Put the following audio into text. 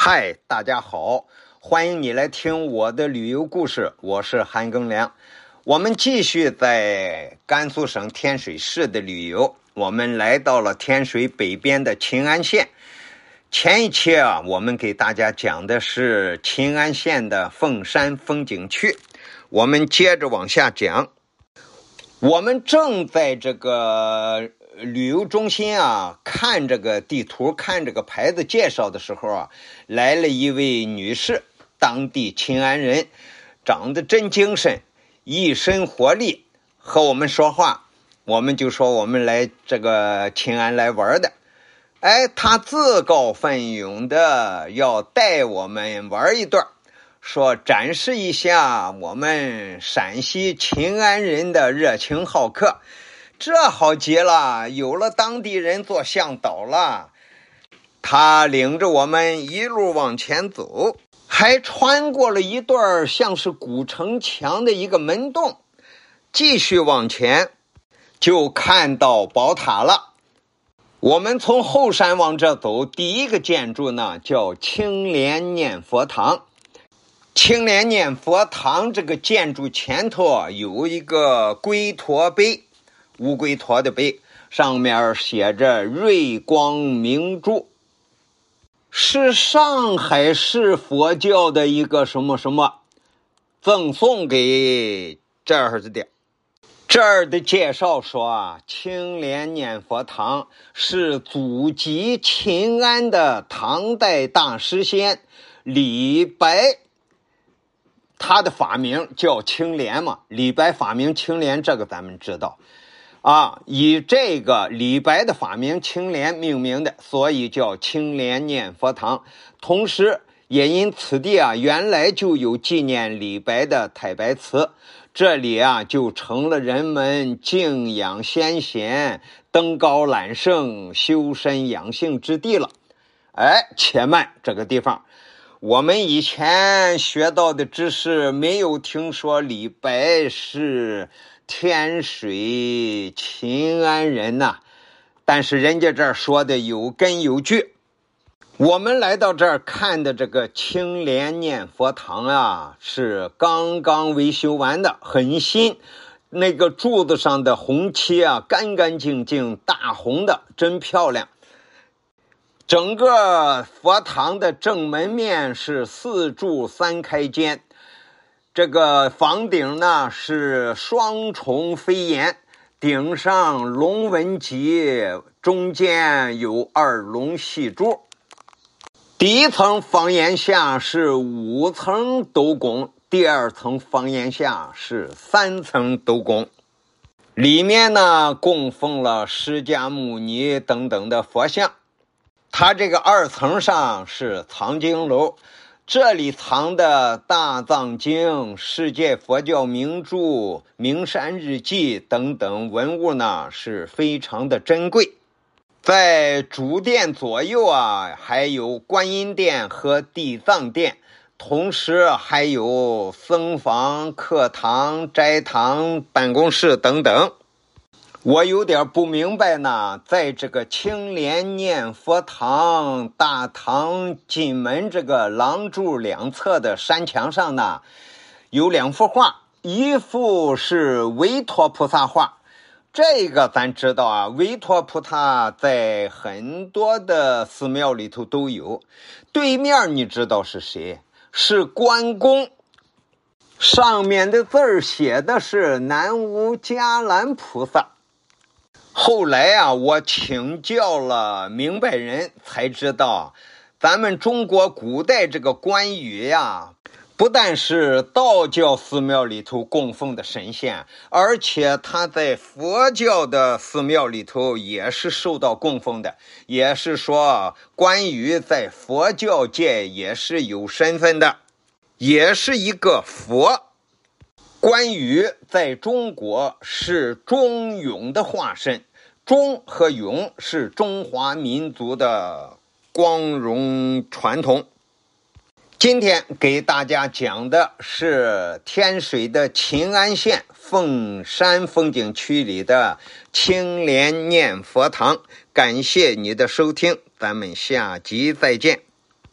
嗨，大家好，欢迎你来听我的旅游故事，我是韩庚良。我们继续在甘肃省天水市的旅游，我们来到了天水北边的秦安县。前一期啊，我们给大家讲的是秦安县的凤山风景区，我们接着往下讲。我们正在这个旅游中心啊，看这个地图，看这个牌子介绍的时候啊，来了一位女士，当地秦安人，长得真精神，一身活力，和我们说话，我们就说我们来这个秦安来玩的，哎，她自告奋勇的要带我们玩一段。说展示一下我们陕西秦安人的热情好客，这好极了，有了当地人做向导了。他领着我们一路往前走，还穿过了一段像是古城墙的一个门洞，继续往前就看到宝塔了。我们从后山往这走，第一个建筑呢叫青莲念佛堂。青莲念佛堂这个建筑前头，有一个龟驼碑，乌龟驼的碑，上面写着“瑞光明珠”，是上海市佛教的一个什么什么，赠送给这儿子的。这儿的介绍说啊，青莲念佛堂是祖籍秦安的唐代大诗仙李白。他的法名叫青莲嘛，李白法名青莲，这个咱们知道，啊，以这个李白的法名青莲命名的，所以叫青莲念佛堂。同时，也因此地啊，原来就有纪念李白的太白祠，这里啊就成了人们敬仰先贤、登高揽胜、修身养性之地了。哎，且慢，这个地方。我们以前学到的知识没有听说李白是天水秦安人呐，但是人家这儿说的有根有据。我们来到这儿看的这个青莲念佛堂啊，是刚刚维修完的，很新。那个柱子上的红漆啊，干干净净，大红的，真漂亮。整个佛堂的正门面是四柱三开间，这个房顶呢是双重飞檐，顶上龙纹脊，中间有二龙戏珠。第一层房檐下是五层斗拱，第二层房檐下是三层斗拱，里面呢供奉了释迦牟尼等等的佛像。它这个二层上是藏经楼，这里藏的大藏经、世界佛教名著、名山日记等等文物呢，是非常的珍贵。在主殿左右啊，还有观音殿和地藏殿，同时还有僧房、课堂、斋堂、办公室等等。我有点不明白呢，在这个青莲念佛堂大堂进门这个廊柱两侧的山墙上呢，有两幅画，一幅是韦陀菩萨画，这个咱知道啊，韦陀菩萨在很多的寺庙里头都有。对面你知道是谁？是关公，上面的字儿写的是南无伽蓝菩萨。后来啊，我请教了明白人才知道，咱们中国古代这个关羽呀，不但是道教寺庙里头供奉的神仙，而且他在佛教的寺庙里头也是受到供奉的。也是说，关羽在佛教界也是有身份的，也是一个佛。关羽在中国是忠勇的化身。忠和勇是中华民族的光荣传统。今天给大家讲的是天水的秦安县凤山风景区里的青莲念佛堂。感谢你的收听，咱们下集再见。